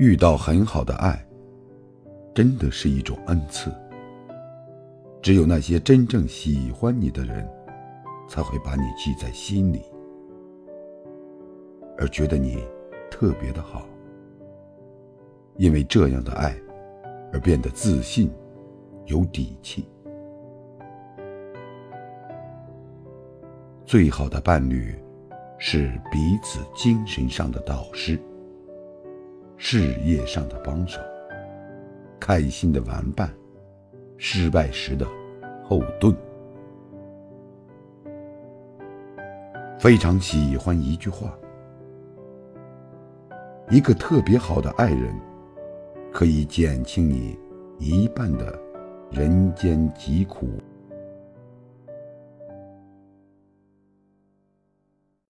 遇到很好的爱，真的是一种恩赐。只有那些真正喜欢你的人，才会把你记在心里，而觉得你特别的好。因为这样的爱，而变得自信、有底气。最好的伴侣，是彼此精神上的导师，事业上的帮手，开心的玩伴，失败时的后盾。非常喜欢一句话：一个特别好的爱人。可以减轻你一半的人间疾苦。